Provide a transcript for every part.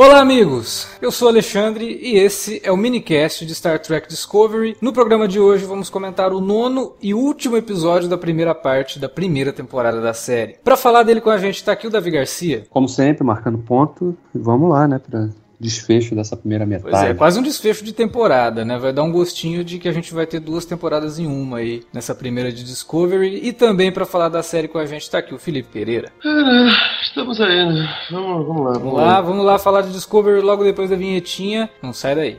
Olá, amigos! Eu sou Alexandre e esse é o minicast de Star Trek Discovery. No programa de hoje vamos comentar o nono e último episódio da primeira parte da primeira temporada da série. Para falar dele com a gente tá aqui o Davi Garcia. Como sempre, marcando ponto. Vamos lá, né, pra desfecho dessa primeira metade. Pois é, quase um desfecho de temporada, né? Vai dar um gostinho de que a gente vai ter duas temporadas em uma aí, nessa primeira de Discovery. E também para falar da série com a gente tá aqui o Felipe Pereira. Cara, estamos aí, né? Vamos, vamos lá. Vamos lá, vamos lá falar de Discovery logo depois da vinhetinha. Não sai daí.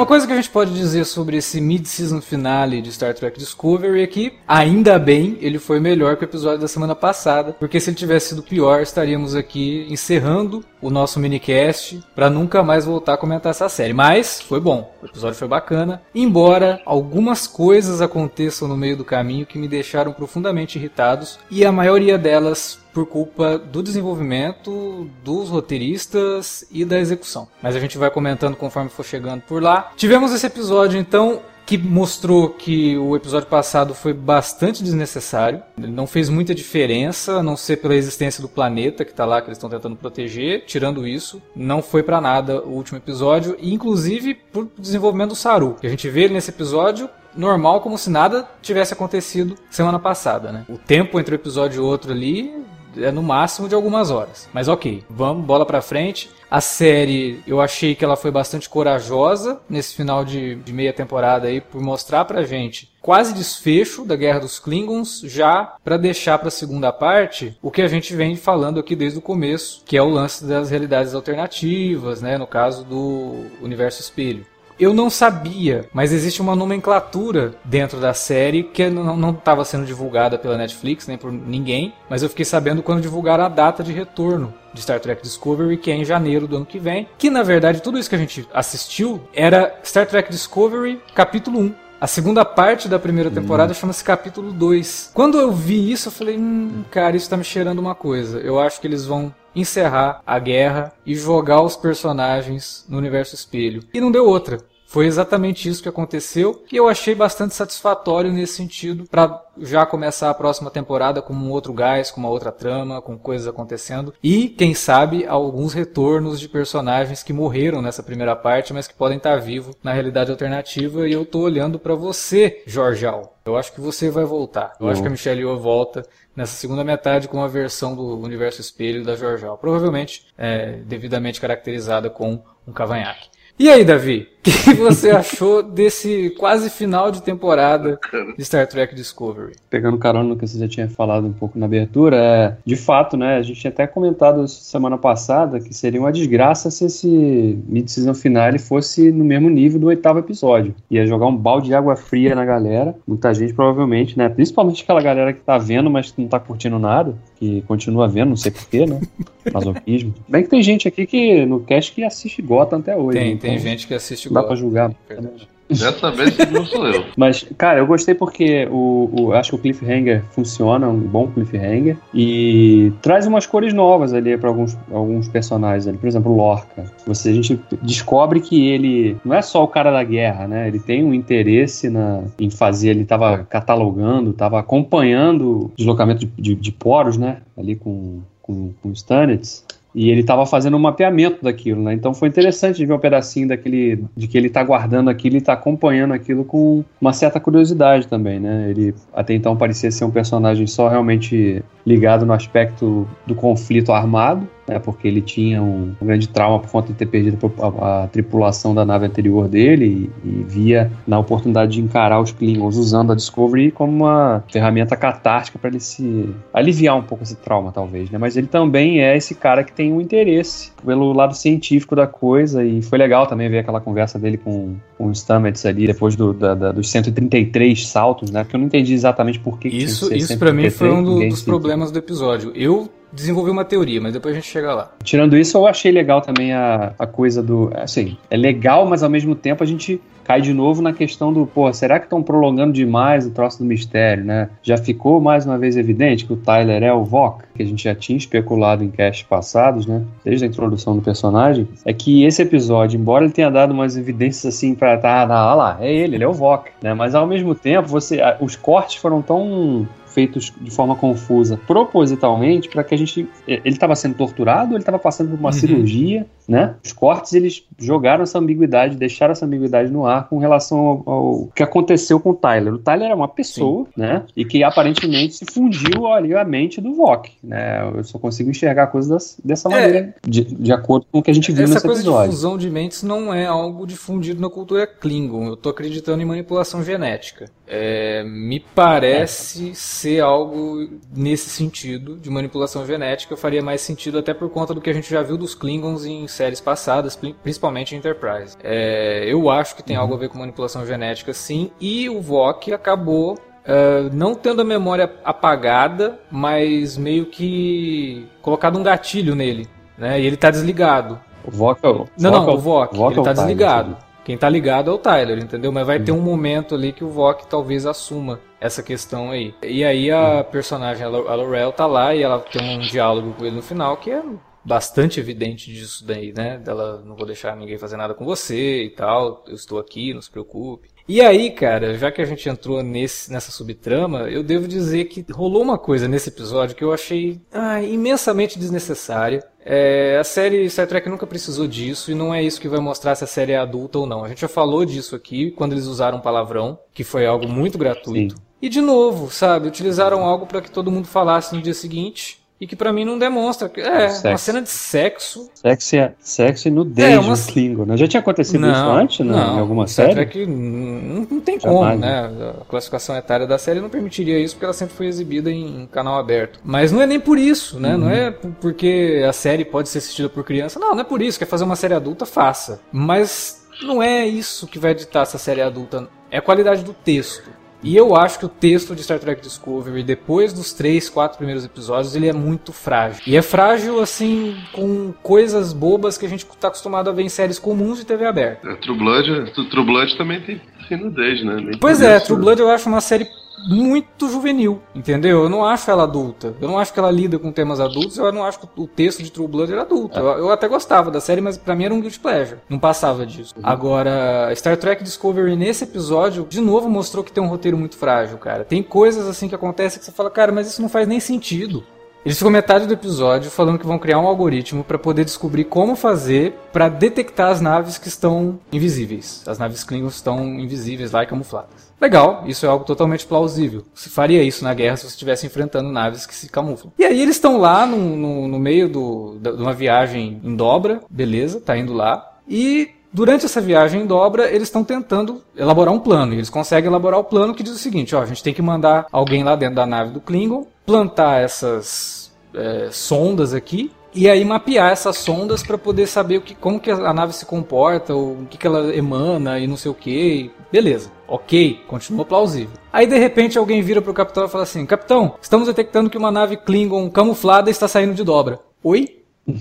Uma coisa que a gente pode dizer sobre esse mid-season finale de Star Trek Discovery é que, ainda bem, ele foi melhor que o episódio da semana passada, porque se ele tivesse sido pior, estaríamos aqui encerrando o nosso minicast para nunca mais voltar a comentar essa série. Mas foi bom, o episódio foi bacana, embora algumas coisas aconteçam no meio do caminho que me deixaram profundamente irritados e a maioria delas por culpa do desenvolvimento, dos roteiristas e da execução. Mas a gente vai comentando conforme for chegando por lá. Tivemos esse episódio então que mostrou que o episódio passado foi bastante desnecessário. Não fez muita diferença, a não ser pela existência do planeta que está lá, que eles estão tentando proteger. Tirando isso, não foi para nada o último episódio, inclusive por desenvolvimento do Saru. Que a gente vê ele nesse episódio normal, como se nada tivesse acontecido semana passada, né? O tempo entre um episódio e outro ali é no máximo de algumas horas. Mas ok, vamos, bola pra frente. A série, eu achei que ela foi bastante corajosa nesse final de, de meia temporada aí, por mostrar pra gente quase desfecho da Guerra dos Klingons, já para deixar para a segunda parte o que a gente vem falando aqui desde o começo, que é o lance das realidades alternativas, né, no caso do universo espelho. Eu não sabia, mas existe uma nomenclatura dentro da série que não estava sendo divulgada pela Netflix nem por ninguém, mas eu fiquei sabendo quando divulgaram a data de retorno de Star Trek Discovery, que é em janeiro do ano que vem. Que na verdade tudo isso que a gente assistiu era Star Trek Discovery capítulo 1. A segunda parte da primeira temporada hum. chama-se capítulo 2. Quando eu vi isso, eu falei, hum, cara, isso tá me cheirando uma coisa. Eu acho que eles vão encerrar a guerra e jogar os personagens no universo espelho. E não deu outra. Foi exatamente isso que aconteceu e eu achei bastante satisfatório nesse sentido para já começar a próxima temporada com um outro gás, com uma outra trama, com coisas acontecendo e quem sabe alguns retornos de personagens que morreram nessa primeira parte, mas que podem estar vivos na realidade alternativa e eu tô olhando para você, Jorjal. Eu acho que você vai voltar. Eu uhum. acho que a Michelle Yeoh volta nessa segunda metade com a versão do universo espelho da Jorjal, provavelmente é, devidamente caracterizada com um cavanhaque. E aí, Davi, que você achou desse quase final de temporada de Star Trek Discovery? Pegando carona no que você já tinha falado um pouco na abertura, é, de fato, né, a gente tinha até comentado semana passada que seria uma desgraça se esse mid-season finale fosse no mesmo nível do oitavo episódio. Ia jogar um balde de água fria na galera, muita gente provavelmente, né, principalmente aquela galera que tá vendo, mas que não tá curtindo nada, que continua vendo, não sei porquê, né, masoquismo. Bem que tem gente aqui que no cast que assiste Gotham até hoje. Tem, então, tem gente que assiste Dá pra julgar. Dessa vez não sou eu. Mas, cara, eu gostei porque o, o, acho que o cliffhanger funciona, um bom cliffhanger, e traz umas cores novas ali para alguns, alguns personagens ali. Por exemplo, o Lorca. Você, a gente descobre que ele não é só o cara da guerra, né? Ele tem um interesse na, em fazer, ele estava catalogando, estava acompanhando o deslocamento de, de, de poros, né? Ali com, com, com o Stanitz E ele estava fazendo um mapeamento daquilo, né? Então foi interessante ver um pedacinho daquele. de que ele está guardando aquilo e está acompanhando aquilo com uma certa curiosidade também, né? Ele até então parecia ser um personagem só realmente ligado no aspecto do conflito armado, né, porque ele tinha um, grande trauma por conta de ter perdido a, a tripulação da nave anterior dele e, e, via na oportunidade de encarar os Klingons usando a Discovery como uma ferramenta catártica para ele se aliviar um pouco esse trauma, talvez. Né? Mas ele também é esse cara que tem um interesse pelo lado científico da coisa e foi legal também ver aquela conversa dele com, com o Stamets ali depois do, da, da, dos 133 saltos, né? Porque eu não entendi exatamente por que isso. Que isso para mim foi um do, dos problemas do episódio. Eu desenvolvi uma teoria, mas depois a gente chega lá. Tirando isso, eu achei legal também a, a coisa do. Assim, é legal, mas ao mesmo tempo a gente cai de novo na questão do, pô, será que estão prolongando demais o troço do mistério, né? Já ficou mais uma vez evidente que o Tyler é o Vok, que a gente já tinha especulado em casts passados, né? Desde a introdução do personagem, é que esse episódio, embora ele tenha dado umas evidências assim para tá, ah, lá, é ele, ele é o Vok, né? Mas ao mesmo tempo, você, os cortes foram tão feitos de forma confusa propositalmente para que a gente. Ele estava sendo torturado, ele estava passando por uma uhum. cirurgia, né? Os cortes eles jogaram essa ambiguidade, deixaram essa ambiguidade no ar com relação ao, ao que aconteceu com o Tyler. O Tyler era uma pessoa, Sim. né? E que aparentemente se fundiu ali a mente do Vok, né? Eu só consigo enxergar coisas dessa é. maneira, de, de, acordo com o que a gente viu Essa nesse coisa episódio. de fusão de mentes não é algo difundido na cultura Klingon. Eu tô acreditando em manipulação genética. É, me parece é. ser algo nesse sentido de manipulação genética. Faria mais sentido até por conta do que a gente já viu dos Klingons em séries passadas, principalmente em Enterprise. É, eu acho que tem uhum. algo a ver com manipulação genética, sim. E o Vok acabou Uh, não tendo a memória apagada, mas meio que colocado um gatilho nele, né? E ele está desligado. O Vok é o... Não, não, o Vok, ele está desligado. Quem tá ligado é o Tyler, entendeu? Mas vai ter um momento ali que o Vok talvez assuma essa questão aí. E aí a personagem, a Laurel, tá lá e ela tem um diálogo com ele no final que é bastante evidente disso daí, né? Dela não vou deixar ninguém fazer nada com você e tal, eu estou aqui, não se preocupe. E aí, cara, já que a gente entrou nesse, nessa subtrama, eu devo dizer que rolou uma coisa nesse episódio que eu achei ah, imensamente desnecessária. É, a série Star Trek nunca precisou disso e não é isso que vai mostrar se a série é adulta ou não. A gente já falou disso aqui quando eles usaram palavrão, que foi algo muito gratuito. Sim. E de novo, sabe, utilizaram algo para que todo mundo falasse no dia seguinte e que para mim não demonstra. É, sexo. uma cena de sexo. Sexo, é, sexo e nudez é, uma... no Klingon, né? Já tinha acontecido não, isso antes, né? Não, em alguma série? Trek não, não tem Jamais, como, né? A classificação etária da série não permitiria isso porque ela sempre foi exibida em, canal aberto. Mas não é nem por isso, né? Uhum. Não é porque a série pode ser assistida por criança. Não, não é por isso. Quer fazer uma série adulta, faça. Mas não é isso que vai editar essa série adulta. É a qualidade do texto. E eu acho que o texto de Star Trek Discovery, depois dos três, quatro primeiros episódios, ele é muito frágil. E é frágil, assim, com coisas bobas que a gente está acostumado a ver em séries comuns de TV aberta. É, True Blood, True Blood também tem, tem nudez, né? Nem pois é, True Blood eu acho uma série muito juvenil, entendeu? Eu não acho ela adulta. Eu não acho que ela lida com temas adultos. Eu não acho que o texto de True Blood era adulto. É. Eu, eu, até gostava da série, mas para mim era um guilty pleasure. Não passava disso. Uhum. Agora, Star Trek Discovery nesse episódio, de novo mostrou que tem um roteiro muito frágil, cara. Tem coisas assim que acontecem que você fala, cara, mas isso não faz nem sentido. Eles ficam metade do episódio falando que vão criar um algoritmo para poder descobrir como fazer para detectar as naves que estão invisíveis. As naves Klingons estão invisíveis lá e camufladas. Legal, isso é algo totalmente plausível. Você faria isso na guerra se você estivesse enfrentando naves que se camuflam. E aí eles estão lá no, no, no meio do, de uma viagem em dobra, beleza, tá indo lá. E Durante essa viagem em dobra, eles estão tentando elaborar um plano. E eles conseguem elaborar o plano que diz o seguinte: ó, a gente tem que mandar alguém lá dentro da nave do Klingon, plantar essas é, sondas aqui e aí mapear essas sondas para poder saber o que, como que a nave se comporta, o que, que ela emana e não sei o que. Beleza, ok, continua plausível. Aí de repente alguém vira pro capitão e fala assim: Capitão, estamos detectando que uma nave Klingon camuflada está saindo de dobra. Oi?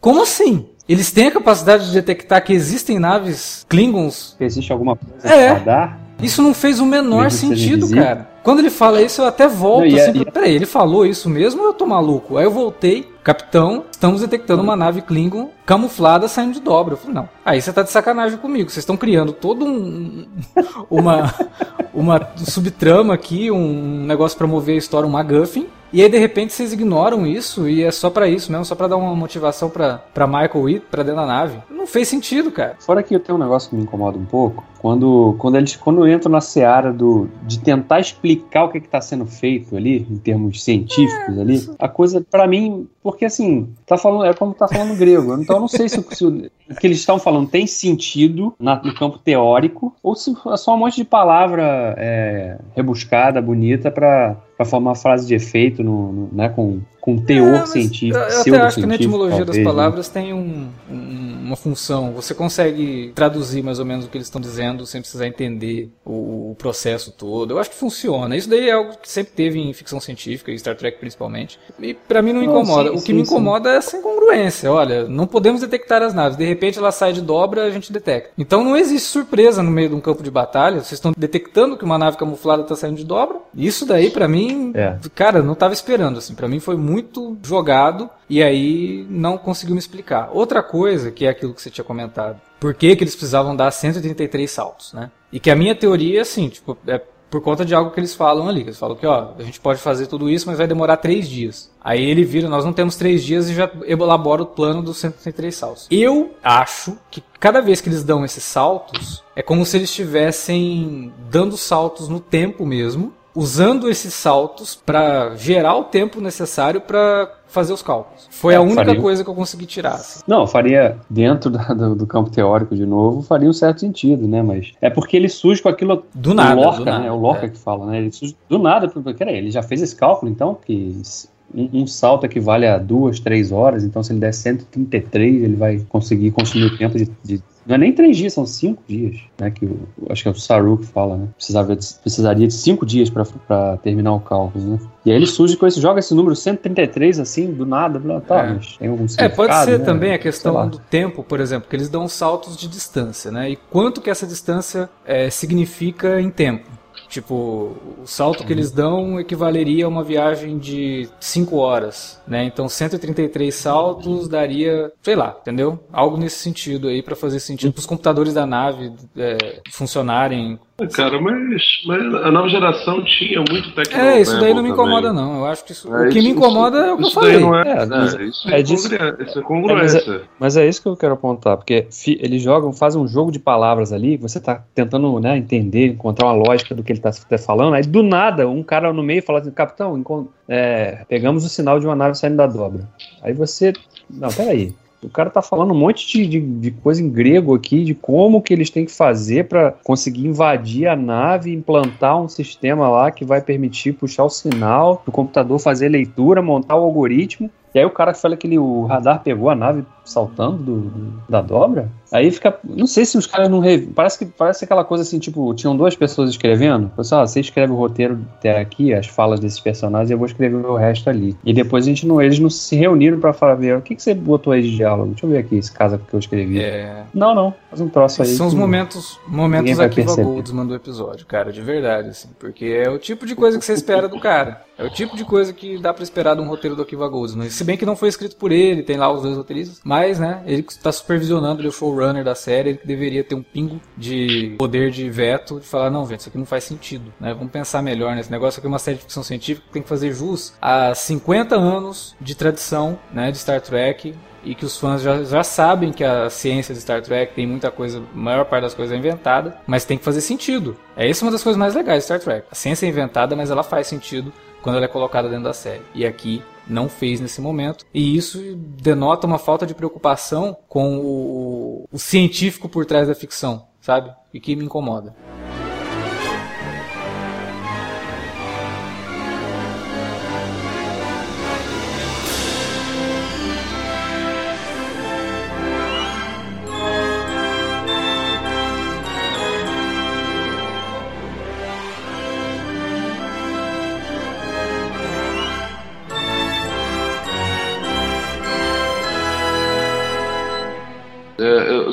Como assim? Eles têm a capacidade de detectar que existem naves Klingons? Existe alguma coisa é. radar? Isso não fez o menor sentido, cara. Quando ele fala isso, eu até volto não, assim. É, Peraí, ele falou isso mesmo ou eu tô maluco? Aí eu voltei, capitão, estamos detectando uma nave Klingon camuflada saindo de dobra. Eu falei, não. Aí você tá de sacanagem comigo. Vocês estão criando todo um. Uma, uma subtrama aqui, um negócio para mover a história, um MacGuffin E aí de repente vocês ignoram isso e é só para isso mesmo, só para dar uma motivação para para Michael ir para dentro da nave. Não fez sentido, cara. Fora que eu tenho um negócio que me incomoda um pouco, quando, quando eles quando entram na seara do, de tentar explicar o que está sendo feito ali, em termos científicos ali, a coisa, para mim, porque assim, tá falando, é como tá falando grego, então eu não sei se, se o, que eles estão falando tem sentido na, no campo teórico, ou se é só um monte de palavra é, rebuscada, bonita, para formar uma frase de efeito no, no né, com, com teor é, científico. Eu, eu até acho que na etimologia talvez, das né? palavras né? tem um, um, uma função. Você consegue traduzir mais ou menos o que eles estão dizendo sem precisar entender o, o, processo todo. Eu acho que funciona. Isso daí é algo que sempre teve em ficção científica, e Star Trek principalmente. E para mim não incomoda. sim, o que sim, me incomoda sim. é essa incongruência. Olha, não podemos detectar as naves. De repente ela sai de dobra, a gente detecta. Então não existe surpresa no meio de um campo de batalha. Vocês estão detectando que uma nave camuflada está saindo de dobra. Isso daí para mim, é. cara, não estava esperando assim. Para mim foi muito muito jogado e aí não conseguiu me explicar. Outra coisa, que é aquilo que você tinha comentado, por que, que eles precisavam dar 133 saltos, né? E que a minha teoria, assim, tipo, é por conta de algo que eles falam ali. Eles falam que, ó, a gente pode fazer tudo isso, mas vai demorar três dias. Aí ele vira, nós não temos três dias e já elabora o plano dos 133 saltos. Eu acho que cada vez que eles dão esses saltos, é como se eles estivessem dando saltos no tempo mesmo, usando esses saltos para gerar o tempo necessário para fazer os cálculos. Foi é, a única faria... coisa que eu consegui tirar. Assim. Não, faria dentro do, do, campo teórico de novo, faria um certo sentido, né? Mas é porque ele surge com aquilo do nada, Lorca, do nada, né? É o Lorca é. que fala, né? Ele surge do nada, porque peraí, ele já fez esse cálculo, então que um, um, salto equivale a duas, três horas, então se ele der 133, ele vai conseguir consumir o tempo de, de não é nem três dias, são cinco dias, né? Que eu, acho que é o Saru que fala, né? Precisava de, precisaria de cinco dias para terminar o cálculo, né? E aí ele surge com esse, joga esse número 133 assim, do nada, tá, é. mas tem algum É, pode ser né? também a questão do tempo, por exemplo, que eles dão saltos de distância, né? E quanto que essa distância é, significa em tempo. Tipo, o salto que eles dão equivaleria a uma viagem de 5 horas, né? Então 133 saltos daria, sei lá, entendeu? Algo nesse sentido aí para fazer sentido para os computadores da nave é, funcionarem Cara, mas, mas a nova geração tinha muito tecnologia. É, isso daí não me incomoda, também. não. Eu acho que isso, é, o que isso, me incomoda isso, é o que eu falei. Não é, é, não, isso é, é disso, isso é congruência. É, mas, é, mas, é, isso que eu quero apontar, porque fi, eles jogam, fazem um jogo de palavras ali, você tá tentando né, entender, encontrar uma lógica do que ele tá, tá falando, aí do nada, um cara no meio fala assim, capitão, é, pegamos o sinal de uma nave saindo da dobra. Aí você. Não, peraí. O cara tá falando um monte de, de, de, coisa em grego aqui, de como que eles têm que fazer para conseguir invadir a nave, implantar um sistema lá que vai permitir puxar o sinal do computador, fazer leitura, montar o algoritmo. E aí o cara fala que ele, o radar pegou a nave saltando do, do, da dobra. Aí fica. Não sei se os caras não. Re... Parece que parece aquela coisa assim, tipo, tinham duas pessoas escrevendo. Pessoal, você escreve o roteiro até aqui, as falas desses personagens, e eu vou escrever o resto ali. E depois a gente não. Eles não se reuniram pra falar, ver, o que, que você botou aí de diálogo? Deixa eu ver aqui esse caso que eu escrevi. É... Não, não. Faz um troço aí. São os momentos, momentos Akiva Goldsman do episódio, cara, de verdade, assim. Porque é o tipo de coisa que você espera do cara. É o tipo de coisa que dá pra esperar de um roteiro do Akiva Goldsman. Se bem que não foi escrito por ele, tem lá os dois roteiristas, mas, né, ele está supervisionando, ele é o showrunner da série, ele deveria ter um pingo de poder de veto, de falar, não, gente, isso aqui não faz sentido, né? Vamos pensar melhor nesse negócio aqui é uma série de ficção científica que tem que fazer jus a 50 anos de tradição, né, de Star Trek, e que os fãs já, já sabem que a ciência de Star Trek tem muita coisa, a maior parte das coisas é inventada, mas tem que fazer sentido. É isso uma das coisas mais legais de Star Trek. A ciência é inventada, mas ela faz sentido quando ela é colocada dentro da série. E aqui não fez nesse momento. E isso denota uma falta de preocupação com o, o científico por trás da ficção, sabe? E que me incomoda.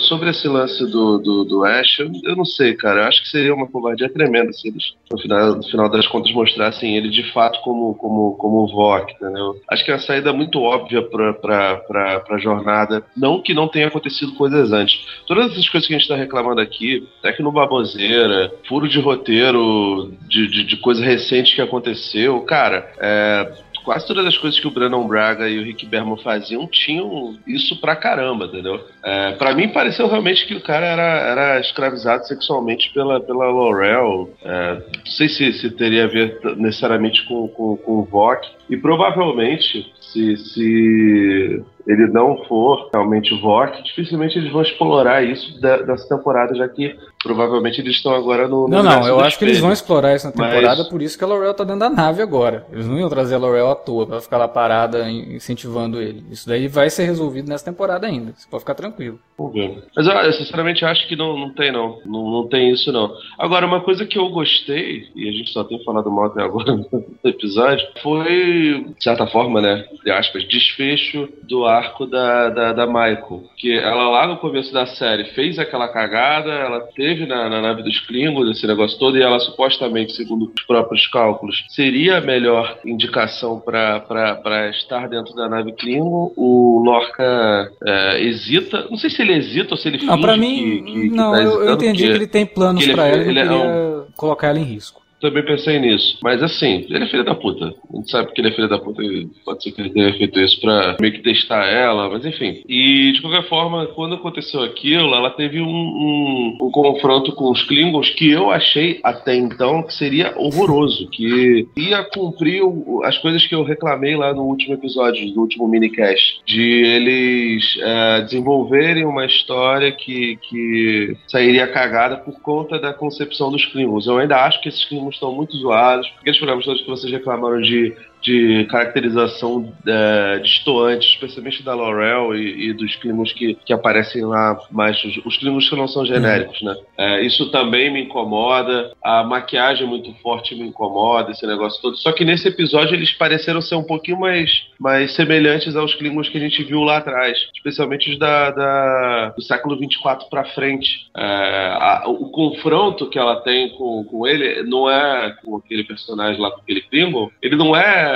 Sobre esse lance do, do, do Ash, eu, eu, não sei, cara. Eu acho que seria uma covardia tremenda se eles, no final, no final das contas, mostrassem ele de fato como, como, como Vok, entendeu? Acho que é uma saída muito óbvia pra, pra, pra, pra jornada. Não que não tenha acontecido coisas antes. Todas essas coisas que a gente tá reclamando aqui, até no Baboseira, furo de roteiro de, de, de coisa recente que aconteceu, cara, é quase todas as coisas que o Brandon Braga e o Rick Berman faziam tinham isso pra caramba, entendeu? É, pra mim pareceu realmente que o cara era, era escravizado sexualmente pela, pela Laurel. É, não sei se, se teria a ver necessariamente com, com, com o Vok. E provavelmente, se, se ele não for realmente o Vok, dificilmente eles vão explorar isso da, dessa temporada, já que provavelmente eles estão agora no. no não, não, eu acho que eles vão explorar isso na temporada, Mas... por isso que a Laurel tá dentro da nave agora. Eles não iam trazer a Laurel à toa pra ficar lá parada incentivando ele. Isso daí vai ser resolvido nessa temporada ainda. Você pode ficar tranquilo. Vamos ver. Mas eu, sinceramente acho que não, não tem, não. não. Não tem isso, não. Agora, uma coisa que eu gostei, e a gente só tem falado mal até agora no episódio, foi, de certa forma, né? De aspas, desfecho do arco da, da, da Michael. Que ela lá no começo da série fez aquela cagada, ela teve na, na nave dos Klingons esse negócio todo, e ela supostamente, segundo os próprios cálculos, seria a melhor indicação para estar dentro da nave Klingon. O Lorca é, hesita, não sei se ele hesita ou se ele Não, pra mim, que, que, não, tá eu, eu, entendi que, ele tem planos para ela e não queria é um... colocar ela em risco. Também pensei nisso. Mas assim, ele é filho da puta. A gente sabe que ele é filho da puta e pode ser que ele tenha feito isso pra meio que testar ela, mas enfim. E de qualquer forma, quando aconteceu aquilo, ela teve um, um, um confronto com os Klingons que eu achei até então que seria horroroso. Que ia cumprir as coisas que eu reclamei lá no último episódio, no último minicast. De eles é, desenvolverem uma história que, que sairia cagada por conta da concepção dos Klingons. Eu ainda acho que esses Klingons estão muito zoados. Aqueles programas todos que vocês reclamaram de de caracterização é, distoante, especialmente da Laurel e, e dos climas que, que aparecem lá, mais os, os que não são genéricos, né? É, isso também me incomoda, a maquiagem muito forte me incomoda, esse negócio todo. Só que nesse episódio eles pareceram ser um pouquinho mais, mais semelhantes aos climas que a gente viu lá atrás, especialmente os da, da do século 24 para frente. É, a, o confronto que ela tem com, com ele não é com aquele personagem lá, com aquele Klingon, ele não é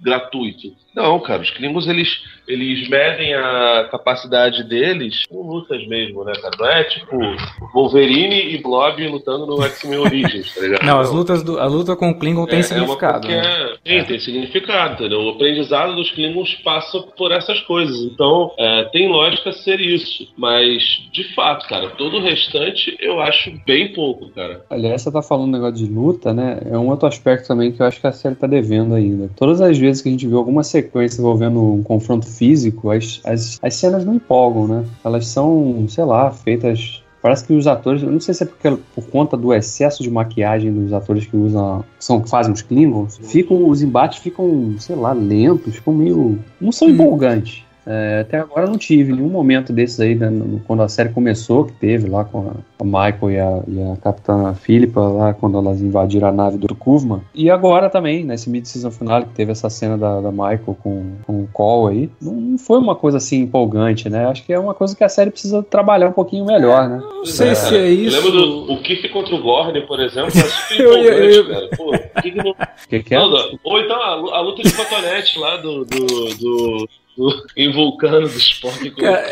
gratuito. Não, cara, os Klingons eles, eles medem a capacidade deles com lutas mesmo, né, cara? Não é tipo Wolverine e Blob lutando no X-Men Origins, tá ligado? Não, as lutas do, a luta com o Klingon tem é, significado. É né? Sim, tem significado, entendeu? O aprendizado dos Klingons passa por essas coisas. Então, é, tem lógica ser isso. Mas, de fato, cara, todo o restante eu acho bem pouco, cara. Aliás, você tá falando um negócio de luta, né? É um outro aspecto também que eu acho que a série tá devendo ainda. Todas as vezes que a gente viu alguma sequência envolvendo um confronto físico, as, as, as cenas não empolgam, né? Elas são, sei lá, feitas Parece que os atores, eu não sei se é porque, por conta do excesso de maquiagem dos atores que usam, são, fazem os Klingons, ficam, os embates ficam, sei lá, lentos, ficam meio. não são hum. empolgantes. É, até agora não tive nenhum momento desses aí, né, quando a série começou, que teve lá com a, a Michael e a, e a Capitã Philippa, lá quando elas invadiram a nave do Kuvma. E agora também, nesse mid-season final, que teve essa cena da, da Michael com, com o Cole aí, não, não, foi uma coisa assim empolgante, né? Acho que é uma coisa que a série precisa trabalhar um pouquinho melhor, né? Não sei é, se é isso. Lembra do o Kiff contra o Gorne, por exemplo? É super empolgante, eu, cara. Pô, que, que, não... que, que é? Ou então a, a luta de cotonete lá do, do, do em Vulcano do Spock com, cara,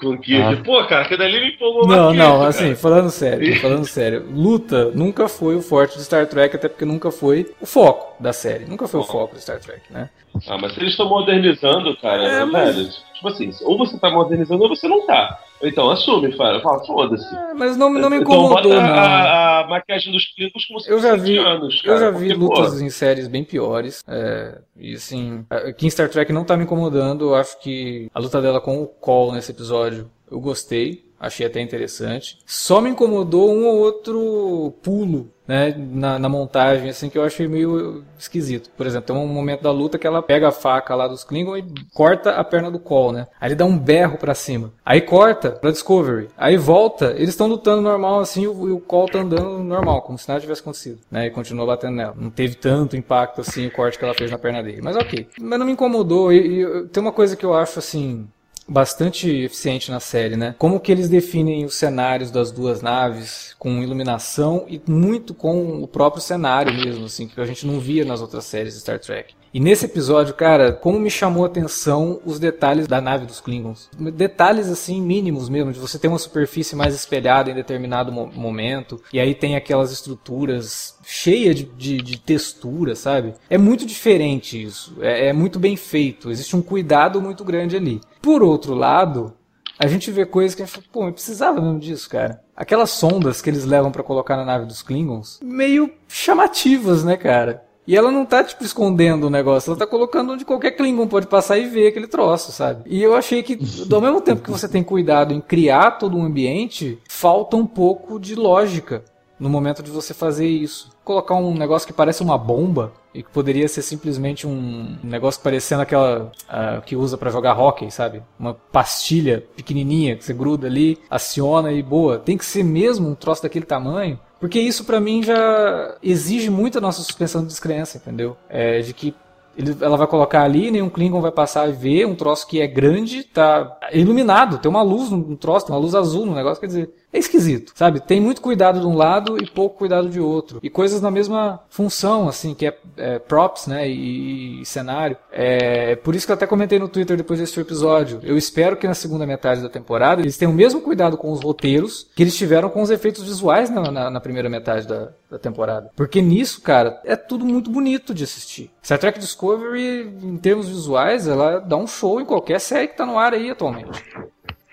com o Kirk. Ah. Pô, cara, aquilo ali me empolgou Não, não, assim, falando sério, falando sério, luta nunca foi o forte de Star Trek, até porque nunca foi o foco da série. Nunca foi o foco de Star Trek, né? Ah, mas eles estão modernizando, cara, é, né, mas... velho? Tipo assim, ou você tá modernizando ou você não tá. Então assume, fala, fala foda-se. É, mas não, não me incomodou, então, bota não. A, a maquiagem dos Klingons como se eu já vi, anos, cara, Eu já vi porque, lutas pô... em séries bem piores. É, e assim, aqui em Star Trek não tá me incomodando. Eu acho que a luta dela com o Cole nesse episódio eu gostei. Achei até interessante. Só me incomodou um ou outro pulo né, na, na, montagem, assim, que eu achei meio esquisito. Por exemplo, tem um momento da luta que ela pega a faca lá dos Klingon e corta a perna do Cole, né? Aí ele dá um berro pra cima. Aí corta pra Discovery. Aí volta, eles estão lutando normal, assim, e o, o Cole tá andando normal, como se nada tivesse acontecido, né? E continua batendo nela. Não teve tanto impacto, assim, o corte que ela fez na perna dele. Mas ok. Mas não me incomodou. E, e tem uma coisa que eu acho, assim, bastante eficiente na série, né? Como que eles definem os cenários das duas naves com iluminação e muito com o próprio cenário mesmo, assim, que a gente não via nas outras séries de Star Trek. E nesse episódio, cara, como me chamou a atenção os detalhes da nave dos Klingons. Detalhes assim mínimos mesmo, de você ter uma superfície mais espelhada em determinado mo momento, e aí tem aquelas estruturas cheias de, de, de, textura, sabe? É muito diferente isso. É, é muito bem feito. Existe um cuidado muito grande ali. Por outro lado, a gente vê coisas que a gente fala, pô, eu precisava mesmo disso, cara. Aquelas sondas que eles levam para colocar na nave dos Klingons, meio chamativas, né, cara? E ela não tá, tipo, escondendo o negócio, ela tá colocando onde qualquer Klingon pode passar e ver aquele troço, sabe? E eu achei que, ao mesmo tempo que você tem cuidado em criar todo um ambiente, falta um pouco de lógica no momento de você fazer isso. Colocar um negócio que parece uma bomba e que poderia ser simplesmente um negócio parecendo aquela uh, que usa para jogar hockey, sabe? Uma pastilha pequenininha que você gruda ali, aciona e boa. Tem que ser mesmo um troço daquele tamanho. Porque isso para mim já exige muito a nossa suspensão de descrença, entendeu? É, de que ele, ela vai colocar ali, nenhum Klingon vai passar e ver um troço que é grande, tá iluminado, tem uma luz no troço, tem uma luz azul no negócio, quer dizer, é esquisito, sabe? Tem muito cuidado de um lado e pouco cuidado de outro. E coisas na mesma função, assim, que é, é props, né, e, e, cenário. É por isso que eu até comentei no Twitter depois desse episódio. Eu espero que na segunda metade da temporada eles tenham o mesmo cuidado com os roteiros que eles tiveram com os efeitos visuais na, na, na primeira metade da, da temporada. Porque nisso, cara, é tudo muito bonito de assistir. Star Trek Discovery, em termos visuais, ela dá um show em qualquer série que tá no ar aí atualmente.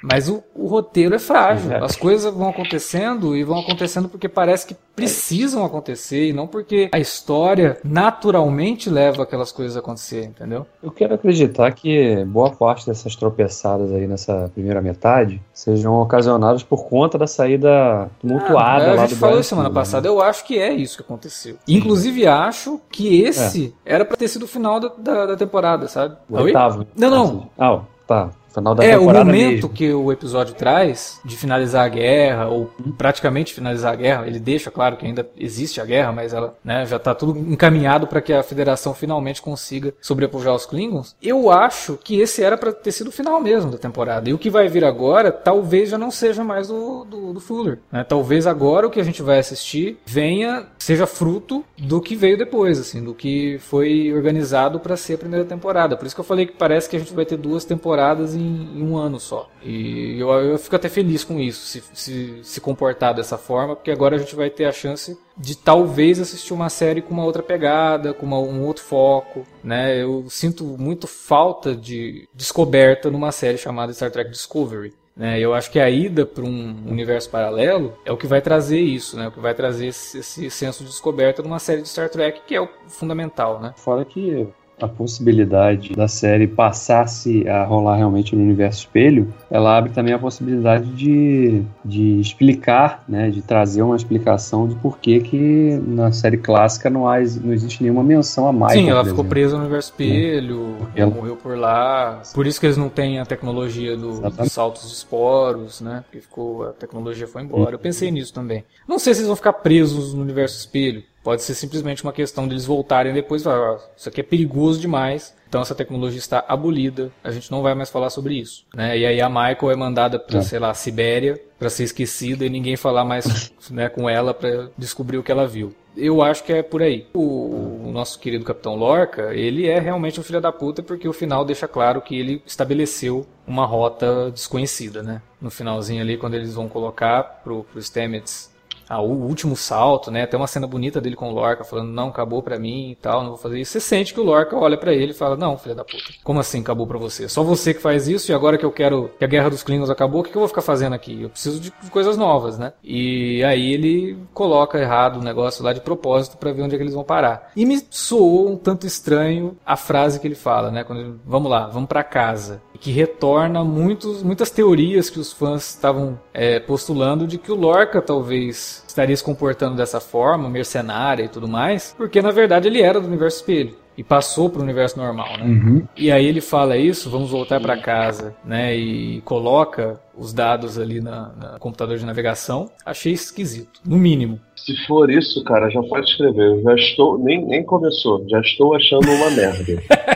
Mas o, o roteiro é frágil. Exato. As coisas vão acontecendo e vão acontecendo porque parece que precisam acontecer e não porque a história naturalmente leva aquelas coisas a acontecer, entendeu? Eu quero acreditar que boa parte dessas tropeçadas aí nessa primeira metade sejam ocasionadas por conta da saída tumultuada ah, lá A gente falou semana né? passada, eu acho que é isso que aconteceu. Inclusive acho que esse é. era para ter sido o final da, da, da temporada, sabe? O oitavo. Não, não. Ah, tá. Final da é, o momento mesmo. que o episódio traz de finalizar a guerra, ou praticamente finalizar a guerra, ele deixa claro que ainda existe a guerra, mas ela né, já está tudo encaminhado para que a federação finalmente consiga sobrepujar os Klingons. Eu acho que esse era para ter sido o final mesmo da temporada. E o que vai vir agora talvez já não seja mais do, do, do Fuller. Né? Talvez agora o que a gente vai assistir venha, seja fruto do que veio depois, assim, do que foi organizado para ser a primeira temporada. Por isso que eu falei que parece que a gente vai ter duas temporadas em em, um ano só. E eu, eu fico até feliz com isso, se, se, se comportar dessa forma, porque agora a gente vai ter a chance de talvez assistir uma série com uma outra pegada, com uma, um outro foco, né? Eu sinto muito falta de descoberta numa série chamada Star Trek Discovery. Né? Eu acho que a ida para um universo paralelo é o que vai trazer isso, né? O que vai trazer esse, esse senso de descoberta numa série de Star Trek, que é o fundamental, né? Fora que a possibilidade da série passasse a rolar realmente no universo espelho, ela abre também a possibilidade de, de explicar, né, de trazer uma explicação de por que, que na série clássica não, há, não existe nenhuma menção a mais. Sim, ela ficou presa no universo espelho, é. ela morreu por lá. Por isso que eles não têm a tecnologia do, dos saltos de esporos, né? Porque ficou, a tecnologia foi embora. Eu pensei nisso também. Não sei se eles vão ficar presos no universo espelho Pode ser simplesmente uma questão deles voltarem depois e falar, isso aqui é perigoso demais, então essa tecnologia está abolida, a gente não vai mais falar sobre isso. Né? E aí a Michael é mandada para, é. sei lá, Sibéria, para ser esquecida e ninguém falar mais né, com ela para descobrir o que ela viu. Eu acho que é por aí. O, o, nosso querido Capitão Lorca, ele é realmente um filho da puta porque o final deixa claro que ele estabeleceu uma rota desconhecida, né? No finalzinho ali, quando eles vão colocar pro, pro Stamets ah, o último salto, né? Tem uma cena bonita dele com o Lorca falando, não, acabou pra mim e tal, não vou fazer isso. Você sente que o Lorca olha para ele e fala, não, filha da puta, como assim acabou pra você? Só você que faz isso e agora que eu quero que a Guerra dos Klingons acabou, o que, que eu vou ficar fazendo aqui? Eu preciso de coisas novas, né? E aí ele coloca errado o negócio lá de propósito para ver onde é que eles vão parar. E me soou um tanto estranho a frase que ele fala, né? Quando ele, vamos lá, vamos para casa. Que retorna muitos, muitas teorias que os fãs estavam é, postulando de que o Lorca talvez estaria se comportando dessa forma, mercenária e tudo mais, porque na verdade ele era do universo espelho e passou para o universo normal, né? Uhum. E aí ele fala isso, vamos voltar para casa, né? E coloca os dados ali na, na, computador de navegação. Achei esquisito, no mínimo. Se for isso, cara, já pode escrever. Eu já estou nem nem começou, já estou achando uma merda.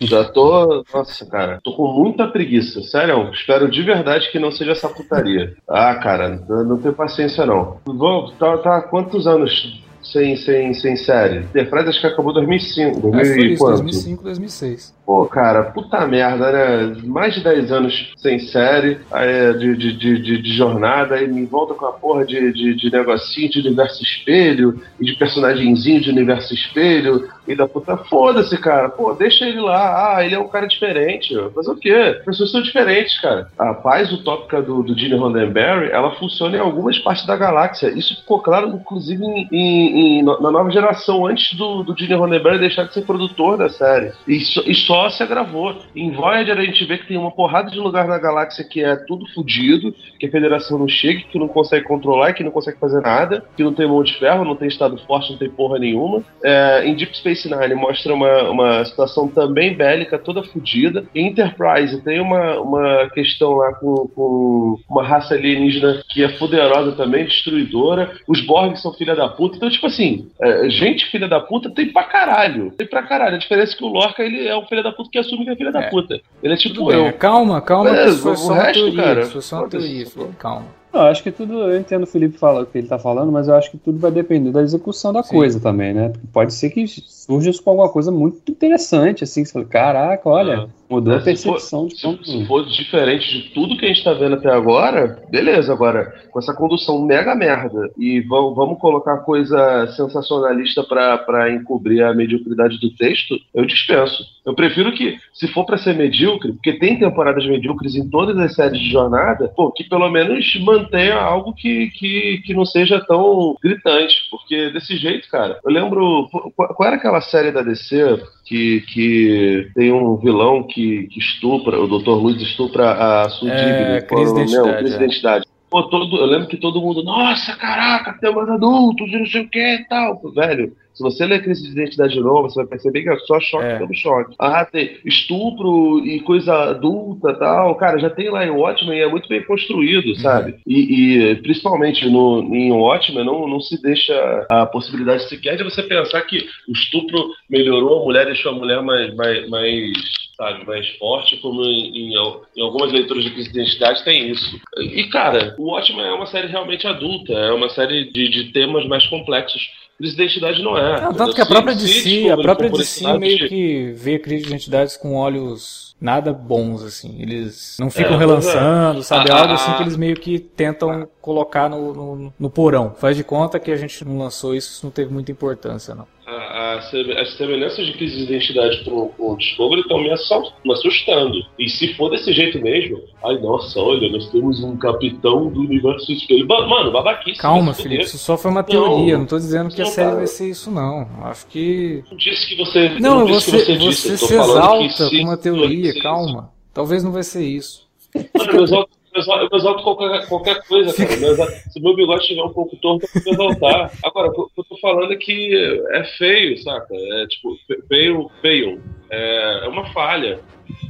Já tô. Nossa, cara. Tô com muita preguiça. Sério, espero de verdade que não seja essa putaria. Ah, cara, não tenho paciência não. Vou, tá, tá quantos anos sem, sem, sem série? Enterprise acho que acabou em 2005. 2000 Acho que foi isso, quanto? 2005, 2006. Pô, cara, puta merda, né? Mais de 10 anos sem série, aí, de, de, de, de- jornada, aí me volta com a porra de, de, de negocinho de universo espelho, e de personagemzinho de universo espelho, e da puta, foda-se, cara. Pô, deixa ele lá. Ah, ele é um cara diferente. Fazer o quê? As pessoas são diferentes, cara. A paz utópica do, do Gene Roddenberry, ela funciona em algumas partes da galáxia. Isso ficou claro, inclusive, em, em- em- na nova geração, antes do, do Gene Roddenberry deixar de ser produtor da série. E e só se agravou. Em Voyager a gente vê que tem uma porrada de lugar na galáxia que é tudo fudido, que a federação não chega, que não consegue controlar, que não consegue fazer nada, que não tem mão de ferro, não tem estado forte, não tem porra nenhuma. É, em Deep Space Nine mostra uma, uma situação também bélica, toda fodida. Em Enterprise tem uma, uma questão lá com, com uma raça alienígena que é poderosa também, destruidora. Os Borg são filha da puta. Então, tipo assim, é, gente filha da puta tem pra caralho. Tem pra caralho. A diferença é que o Lorca ele é um filho da puta que assume que é filha da É. puta. Ele é tipo Tudo bem, eu. calma, calma, É, que o resto, teoria. cara, isso foi só uma teoria, calma. Não, eu acho que tudo, eu entendo o Felipe fala, o que ele tá falando, mas eu acho que tudo vai depender da execução da Sim. coisa também, né? Porque pode ser que surja isso com alguma coisa muito interessante, assim, que você fala, caraca, olha, mudou a se percepção de Se, como. se for diferente de tudo que a gente tá vendo até agora, beleza. Agora, com essa condução mega merda e vamos, vamos colocar coisa sensacionalista pra, pra encobrir a mediocridade do texto, eu dispenso. Eu prefiro que, se for pra ser medíocre, porque tem temporadas medíocres em todas as séries de jornada, pô, que pelo menos mantenha algo que, que, que não seja tão gritante. Porque desse jeito, cara, eu lembro. Qual, qual era aquela série da DC que, que tem um vilão que, que estupra, o Dr. Luz estupra a Sue É, Crise de Identidade, Crise de é. Identidade. Pô, todo, eu lembro que todo mundo, nossa, caraca, temas adultos e não sei o que e tal. Velho, se você ler Crise de Identidade de novo, você vai perceber que é só choque É. pelo choque. Ah, tem estupro e coisa adulta e tal. Cara, já tem lá em Watchmen e é muito bem construído, sabe? E, e, principalmente no, em Watchmen não, não se deixa a possibilidade sequer de você pensar que o estupro melhorou a mulher, deixou a mulher mais, mais, mais sabe, mais forte, como em, em, em algumas leituras de crise de identidade tem isso. E, cara, o Watchmen é uma série realmente adulta, é uma série de, de temas mais complexos. Crise de identidade não é. Não, tanto que a própria DC, descobrir a própria esse lado, meio que vê crise de identidades com olhos nada bons, assim. Eles não ficam É, relançando, sabe? É Ah, algo ah, assim que ah. eles meio que tentam colocar no, no, no porão. Faz de conta que a gente não lançou isso, isso não teve muita importância, não. a- a as semelhanças de crise de identidade com, com o Discovery estão me, assustando. E se for desse jeito mesmo, ai nossa, olha, nós temos um capitão do universo espelho. Mano, babaquice. Calma, Felipe, isso só foi uma Não, teoria. Não tô dizendo que a não série tá. vai ser isso, não. Acho que. Não disse que você. Não, disse você, que você, disse. você se exalta se com uma teoria, calma. Talvez não vai ser isso. Mano, eu eu exalto- eu exalto qualquer, qualquer coisa, cara. Eu exalto- se meu bigode estiver um pouco torto, eu vou exaltar. Agora, o que eu tô falando é que é feio, saca? É tipo, fe- feio, feio. É, é uma falha.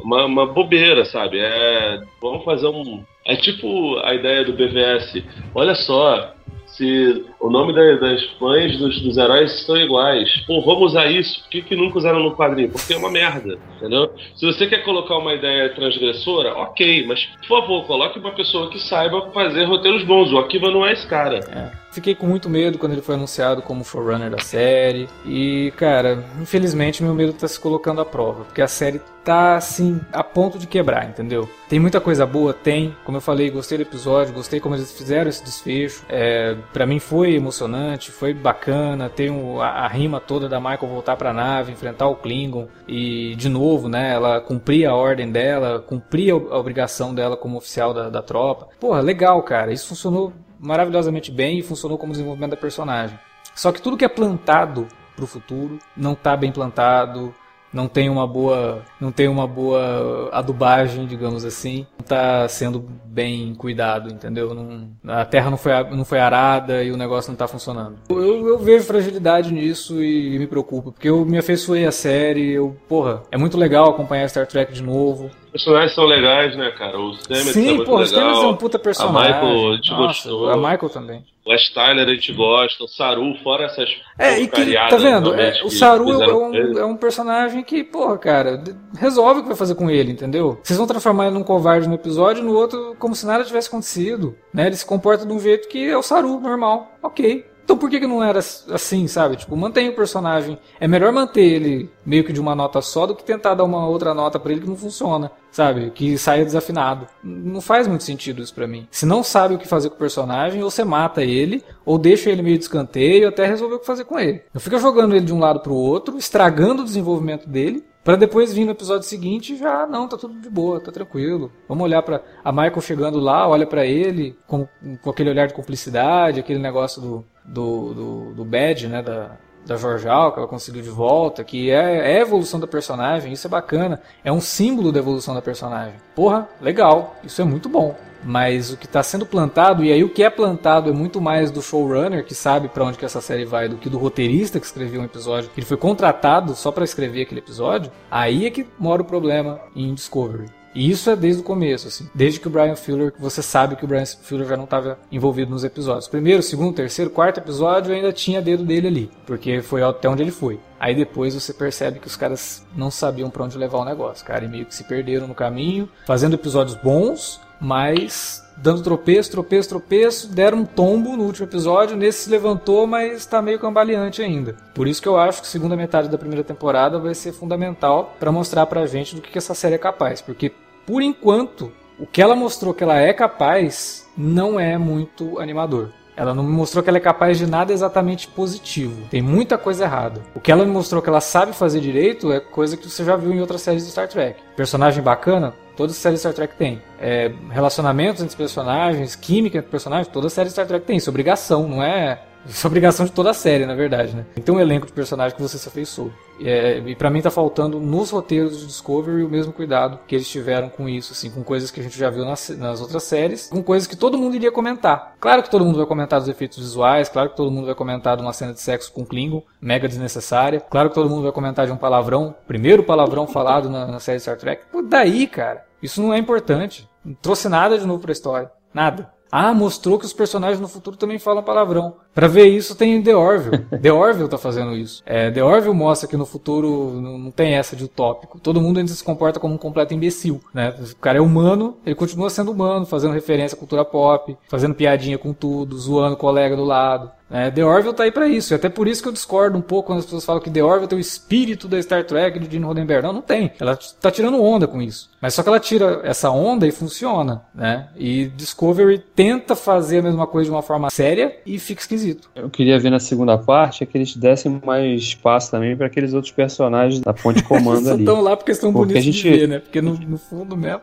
Uma, uma bobeira, sabe? É, vamos fazer um. É tipo a ideia do BVS. Olha só, se o nome da- das fãs dos, dos heróis são iguais. Pô, vamos usar isso. Por que, que nunca usaram no quadrinho? Porque é uma merda, entendeu? Se você quer colocar uma ideia transgressora, ok, mas por favor, coloque uma pessoa que saiba fazer roteiros bons. O Akiva não é esse cara. É. Fiquei com muito medo quando ele foi anunciado como showrunner da série. E, cara, infelizmente meu medo tá se colocando à prova. Porque a série tá, assim, a ponto de quebrar, entendeu? Tem muita coisa boa? Tem. Como eu falei, gostei do episódio, gostei como eles fizeram esse desfecho. É, para mim foi emocionante, foi bacana. Tem o- a, a rima toda da Michael voltar pra nave, enfrentar o Klingon. E, de novo, né, ela cumprir a ordem dela, cumprir a a obrigação dela como oficial da, da tropa. Porra, legal, cara. Isso funcionou maravilhosamente bem e funcionou como desenvolvimento da personagem. Só que tudo que é plantado pro futuro não tá bem plantado, não tem uma boa, não tem uma boa adubagem, digamos assim, não tá sendo bem cuidado, entendeu? Não- a terra não foi, não foi arada e o negócio não tá funcionando. Eu, eu vejo fragilidade nisso e me preocupa, porque eu me afeiçoei à série, eu, porra, é muito legal acompanhar Star Trek de novo. Os personagens são legais, né, cara? O Stamets é Sim, porra, o legal. Stamets é um puta personagem. Michael, a gente Nossa, gostou. A Michael também. O Ash Tyler a gente gosta, o Saru, fora essas É, e que, tá vendo? É, o Saru é um, é um personagem que, porra, cara, resolve o que vai fazer com ele, entendeu? Vocês vão transformar ele num covarde no episódio e no outro como se nada tivesse acontecido, né? Ele se comporta de um jeito que é o Saru, normal. Ok. Então por que, que não era assim, sabe? Tipo, mantém o personagem. É melhor manter ele meio que de uma nota só do que tentar dar uma outra nota para ele que não funciona, sabe? Que saia desafinado. Não faz muito sentido isso para mim. Se não sabe o que fazer com o personagem, ou você mata ele, ou deixa ele meio de até resolver o que fazer com ele. Não fica jogando ele de um lado pro outro, estragando o desenvolvimento dele Pra depois vir no episódio seguinte já, não, tá tudo de boa, tá tranquilo. Vamos olhar para A Michael chegando lá, olha para ele com, com aquele olhar de cumplicidade, aquele negócio do, do, do, do né? Da, da Jorjal, que ela conseguiu de volta, que é, é a evolução da personagem, isso é bacana. É um símbolo da evolução da personagem. Porra, legal, isso é muito bom. Mas o que está sendo plantado, e aí o que é plantado é muito mais do showrunner, que sabe para onde que essa série vai, do que do roteirista que escreveu um episódio, que ele foi contratado só para escrever aquele episódio, aí é que mora o problema em Discovery. E isso é desde o começo, assim. Desde que o Brian Fuller, você sabe que o Brian Fuller já não estava envolvido nos episódios. Primeiro, segundo, terceiro, quarto episódio ainda tinha dedo dele ali, porque foi até onde ele foi. Aí depois você percebe que os caras não sabiam para onde levar o negócio, cara, e meio que se perderam no caminho, fazendo episódios bons, mas dando tropeço, tropeço, tropeço, deram um tombo no último episódio, nesse se levantou, mas está meio cambaleante ainda. Por isso que eu acho que a segunda metade da primeira temporada vai ser fundamental para mostrar pra gente do que, essa série é capaz, porque por enquanto o que ela mostrou que ela é capaz não é muito animador. Ela não mostrou que ela é capaz de nada exatamente positivo. Tem muita coisa errada. O que ela me mostrou que ela sabe fazer direito é coisa que você já viu em outras séries de Star Trek. Personagem bacana, Toda série Star Trek tem. É, relacionamentos entre personagens, química entre personagens, toda série Star Trek tem. Isso é obrigação, não é isso é obrigação de toda a série, na verdade, né? Tem um elenco de personagens que você se afeiçoou. É, e para mim tá faltando nos roteiros de Discovery o mesmo cuidado que eles tiveram com isso, assim, com coisas que a gente já viu nas, nas outras séries, com coisas que todo mundo iria comentar. Claro que todo mundo vai comentar dos efeitos visuais, claro que todo mundo vai comentar de uma cena de sexo com Klingon, mega desnecessária, claro que todo mundo vai comentar de um palavrão, primeiro palavrão falado na, na série Star Trek. Pô, daí, cara, isso não é importante. Não trouxe nada de novo pra história. Nada. Ah, mostrou que os personagens no futuro também falam palavrão. Para ver isso tem The Orville. The Orville tá fazendo isso. É, The Orville mostra que no futuro não tem essa de utópico. Todo mundo ainda se comporta como um completo imbecil, né? O cara é humano, ele continua sendo humano, fazendo referência à cultura pop, fazendo piadinha com tudo, zoando o colega do lado. É, The Orville tá aí para isso. E até por isso que eu discordo um pouco quando as pessoas falam que The Orville tem o espírito da Star Trek de Gene Roddenberry. Não, não tem. Ela tá tirando onda com isso. Mas só que ela tira essa onda e funciona, né? E Discovery tenta fazer a mesma coisa de uma forma séria e fica esquisito. Eu queria ver na segunda parte é que eles dessem mais espaço também para aqueles outros personagens da ponte comando ali. estão lá porque estão porque bonitos gente... de ver, né? Porque no, no fundo mesmo...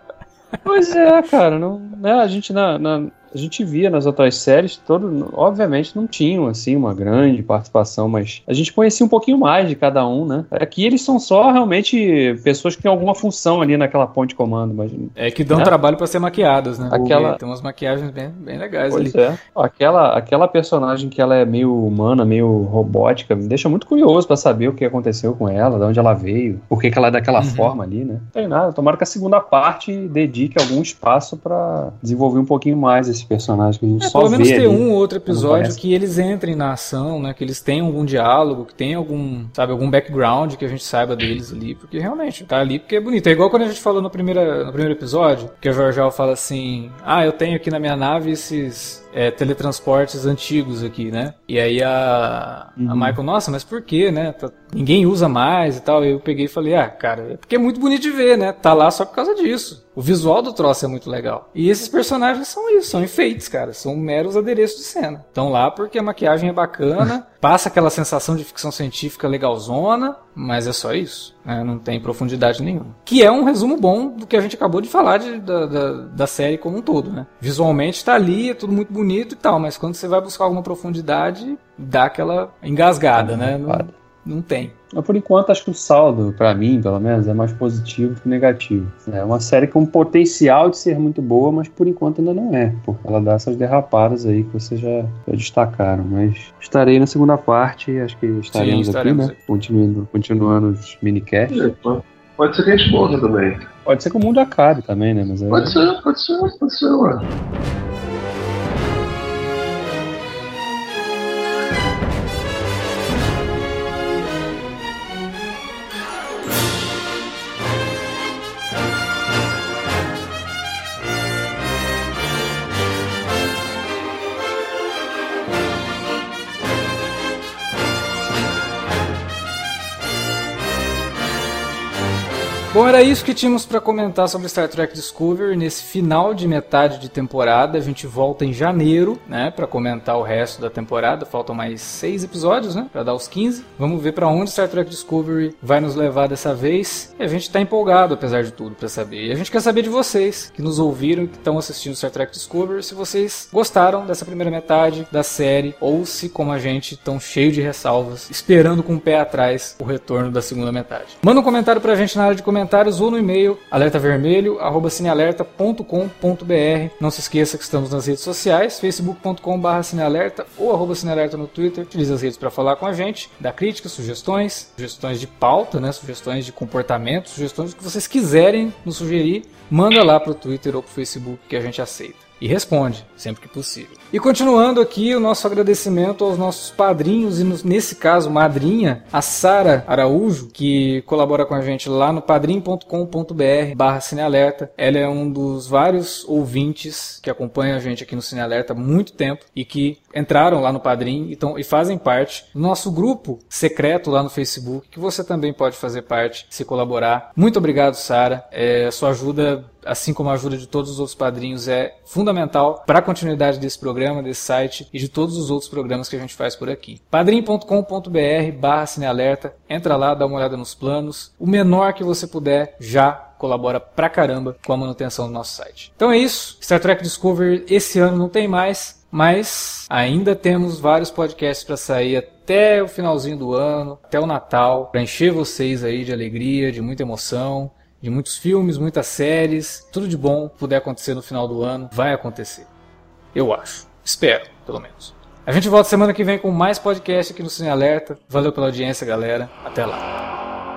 Pois é, cara, não, né, a gente na, na, a gente via nas outras séries, todo, obviamente não tinham assim uma grande participação, mas a gente conhecia um pouquinho mais de cada um, né? Aqui eles são só realmente pessoas que têm alguma função ali naquela ponte de comando, mas é que dão né? trabalho para ser maquiadas, né? Aquela tem umas maquiagens bem, bem legais pois ali. É. Aquela aquela personagem que ela é meio humana, meio robótica, me deixa muito curioso para saber o que aconteceu com ela, de onde ela veio, por que, que ela é daquela uhum. forma ali, né? Não tem nada. Tomara que a segunda parte dedique algum espaço para desenvolver um pouquinho mais esse personagem que a gente é, só pelo menos ter ali, um ou outro episódio que eles entrem na ação, né? Que eles tenham algum diálogo, que tenham algum, sabe, algum background que a gente saiba deles ali, porque realmente tá ali porque é bonito. É igual quando a gente falou no, primeira, no primeiro episódio, que o Jorjal fala assim: "Ah, eu tenho aqui na minha nave esses é, teletransportes antigos aqui, né? E aí a, uhum. a Michael, nossa, mas por quê, né? Tá, ninguém usa mais e tal. Eu peguei e falei, ah, cara, é porque é muito bonito de ver, né? Tá lá só por causa disso. O visual do troço é muito legal. E esses personagens são isso, são enfeites, cara. São meros adereços de cena. Estão lá porque a maquiagem é bacana, passa aquela sensação de ficção científica legalzona, mas é só isso. Né? Não tem profundidade nenhuma. Que é um resumo bom do que a gente acabou de falar de, da, da, da, série como um todo, né? Visualmente está ali, é tudo muito bonito e tal, mas quando você vai buscar alguma profundidade, dá aquela engasgada, né? Não, não tem. Mas por enquanto, acho que o saldo, para mim, pelo menos, é mais positivo que negativo. É uma série com potencial de ser muito boa, mas por enquanto ainda não é. Porque ela dá essas derrapadas aí que vocês já, já destacaram. Mas estarei na segunda parte, acho que estaremos, Sim, estaremos aqui, né? Continuando, continuando os minicasts. É, pode ser que a gente morra também. Pode ser que o mundo acabe também, né? Mas aí... Pode ser, pode ser, pode ser, ué. Bom, era isso que tínhamos para comentar sobre Star Trek Discovery nesse final de metade de temporada. A gente volta em janeiro, né, para comentar o resto da temporada. Faltam mais seis episódios, né, para dar os 15. Vamos ver para onde Star Trek Discovery vai nos levar dessa vez. E a gente tá empolgado, apesar de tudo, para saber. E a gente quer saber de vocês que nos ouviram, que estão assistindo Star Trek Discovery, se vocês gostaram dessa primeira metade da série ou se, como a gente, estão cheio de ressalvas, esperando com o pé atrás o retorno da segunda metade. Manda um comentário pra gente na área de comentários comentários ou no e-mail alertavermelho@cinealerta.com.br. Não se esqueça que estamos nas redes sociais, facebook.com/cinealerta ou arroba cinealerta no Twitter. Utilize as redes para falar com a gente, dar críticas, sugestões, sugestões de pauta, né, sugestões de comportamento, sugestões que vocês quiserem nos sugerir, manda lá pro Twitter ou pro Facebook que a gente aceita e responde sempre que possível. E continuando aqui o nosso agradecimento aos nossos padrinhos e nesse caso madrinha, a Sara Araújo, que colabora com a gente lá no padrim.com.br/barra cinealerta. Ela é um dos vários ouvintes que acompanham a gente aqui no Cinealerta há muito tempo e que entraram lá no Padrim e, tão, e fazem parte do nosso grupo secreto lá no Facebook, que você também pode fazer parte se colaborar. Muito obrigado, Sara. É, sua ajuda assim como a ajuda de todos os outros padrinhos, é fundamental para a continuidade desse programa, desse site e de todos os outros programas que a gente faz por aqui. padrim.com.br barra cinealerta, entra lá, dá uma olhada nos planos. O menor que você puder já colabora pra caramba com a manutenção do nosso site. Então é isso, Star Trek Discovery esse ano não tem mais, mas ainda temos vários podcasts para sair até o finalzinho do ano, até o Natal, para encher vocês aí de alegria, de muita emoção de muitos filmes, muitas séries, tudo de bom puder acontecer no final do ano, vai acontecer. Eu acho. Espero, pelo menos. A gente volta semana que vem com mais podcast aqui no Cine Alerta. Valeu pela audiência, galera. Até lá.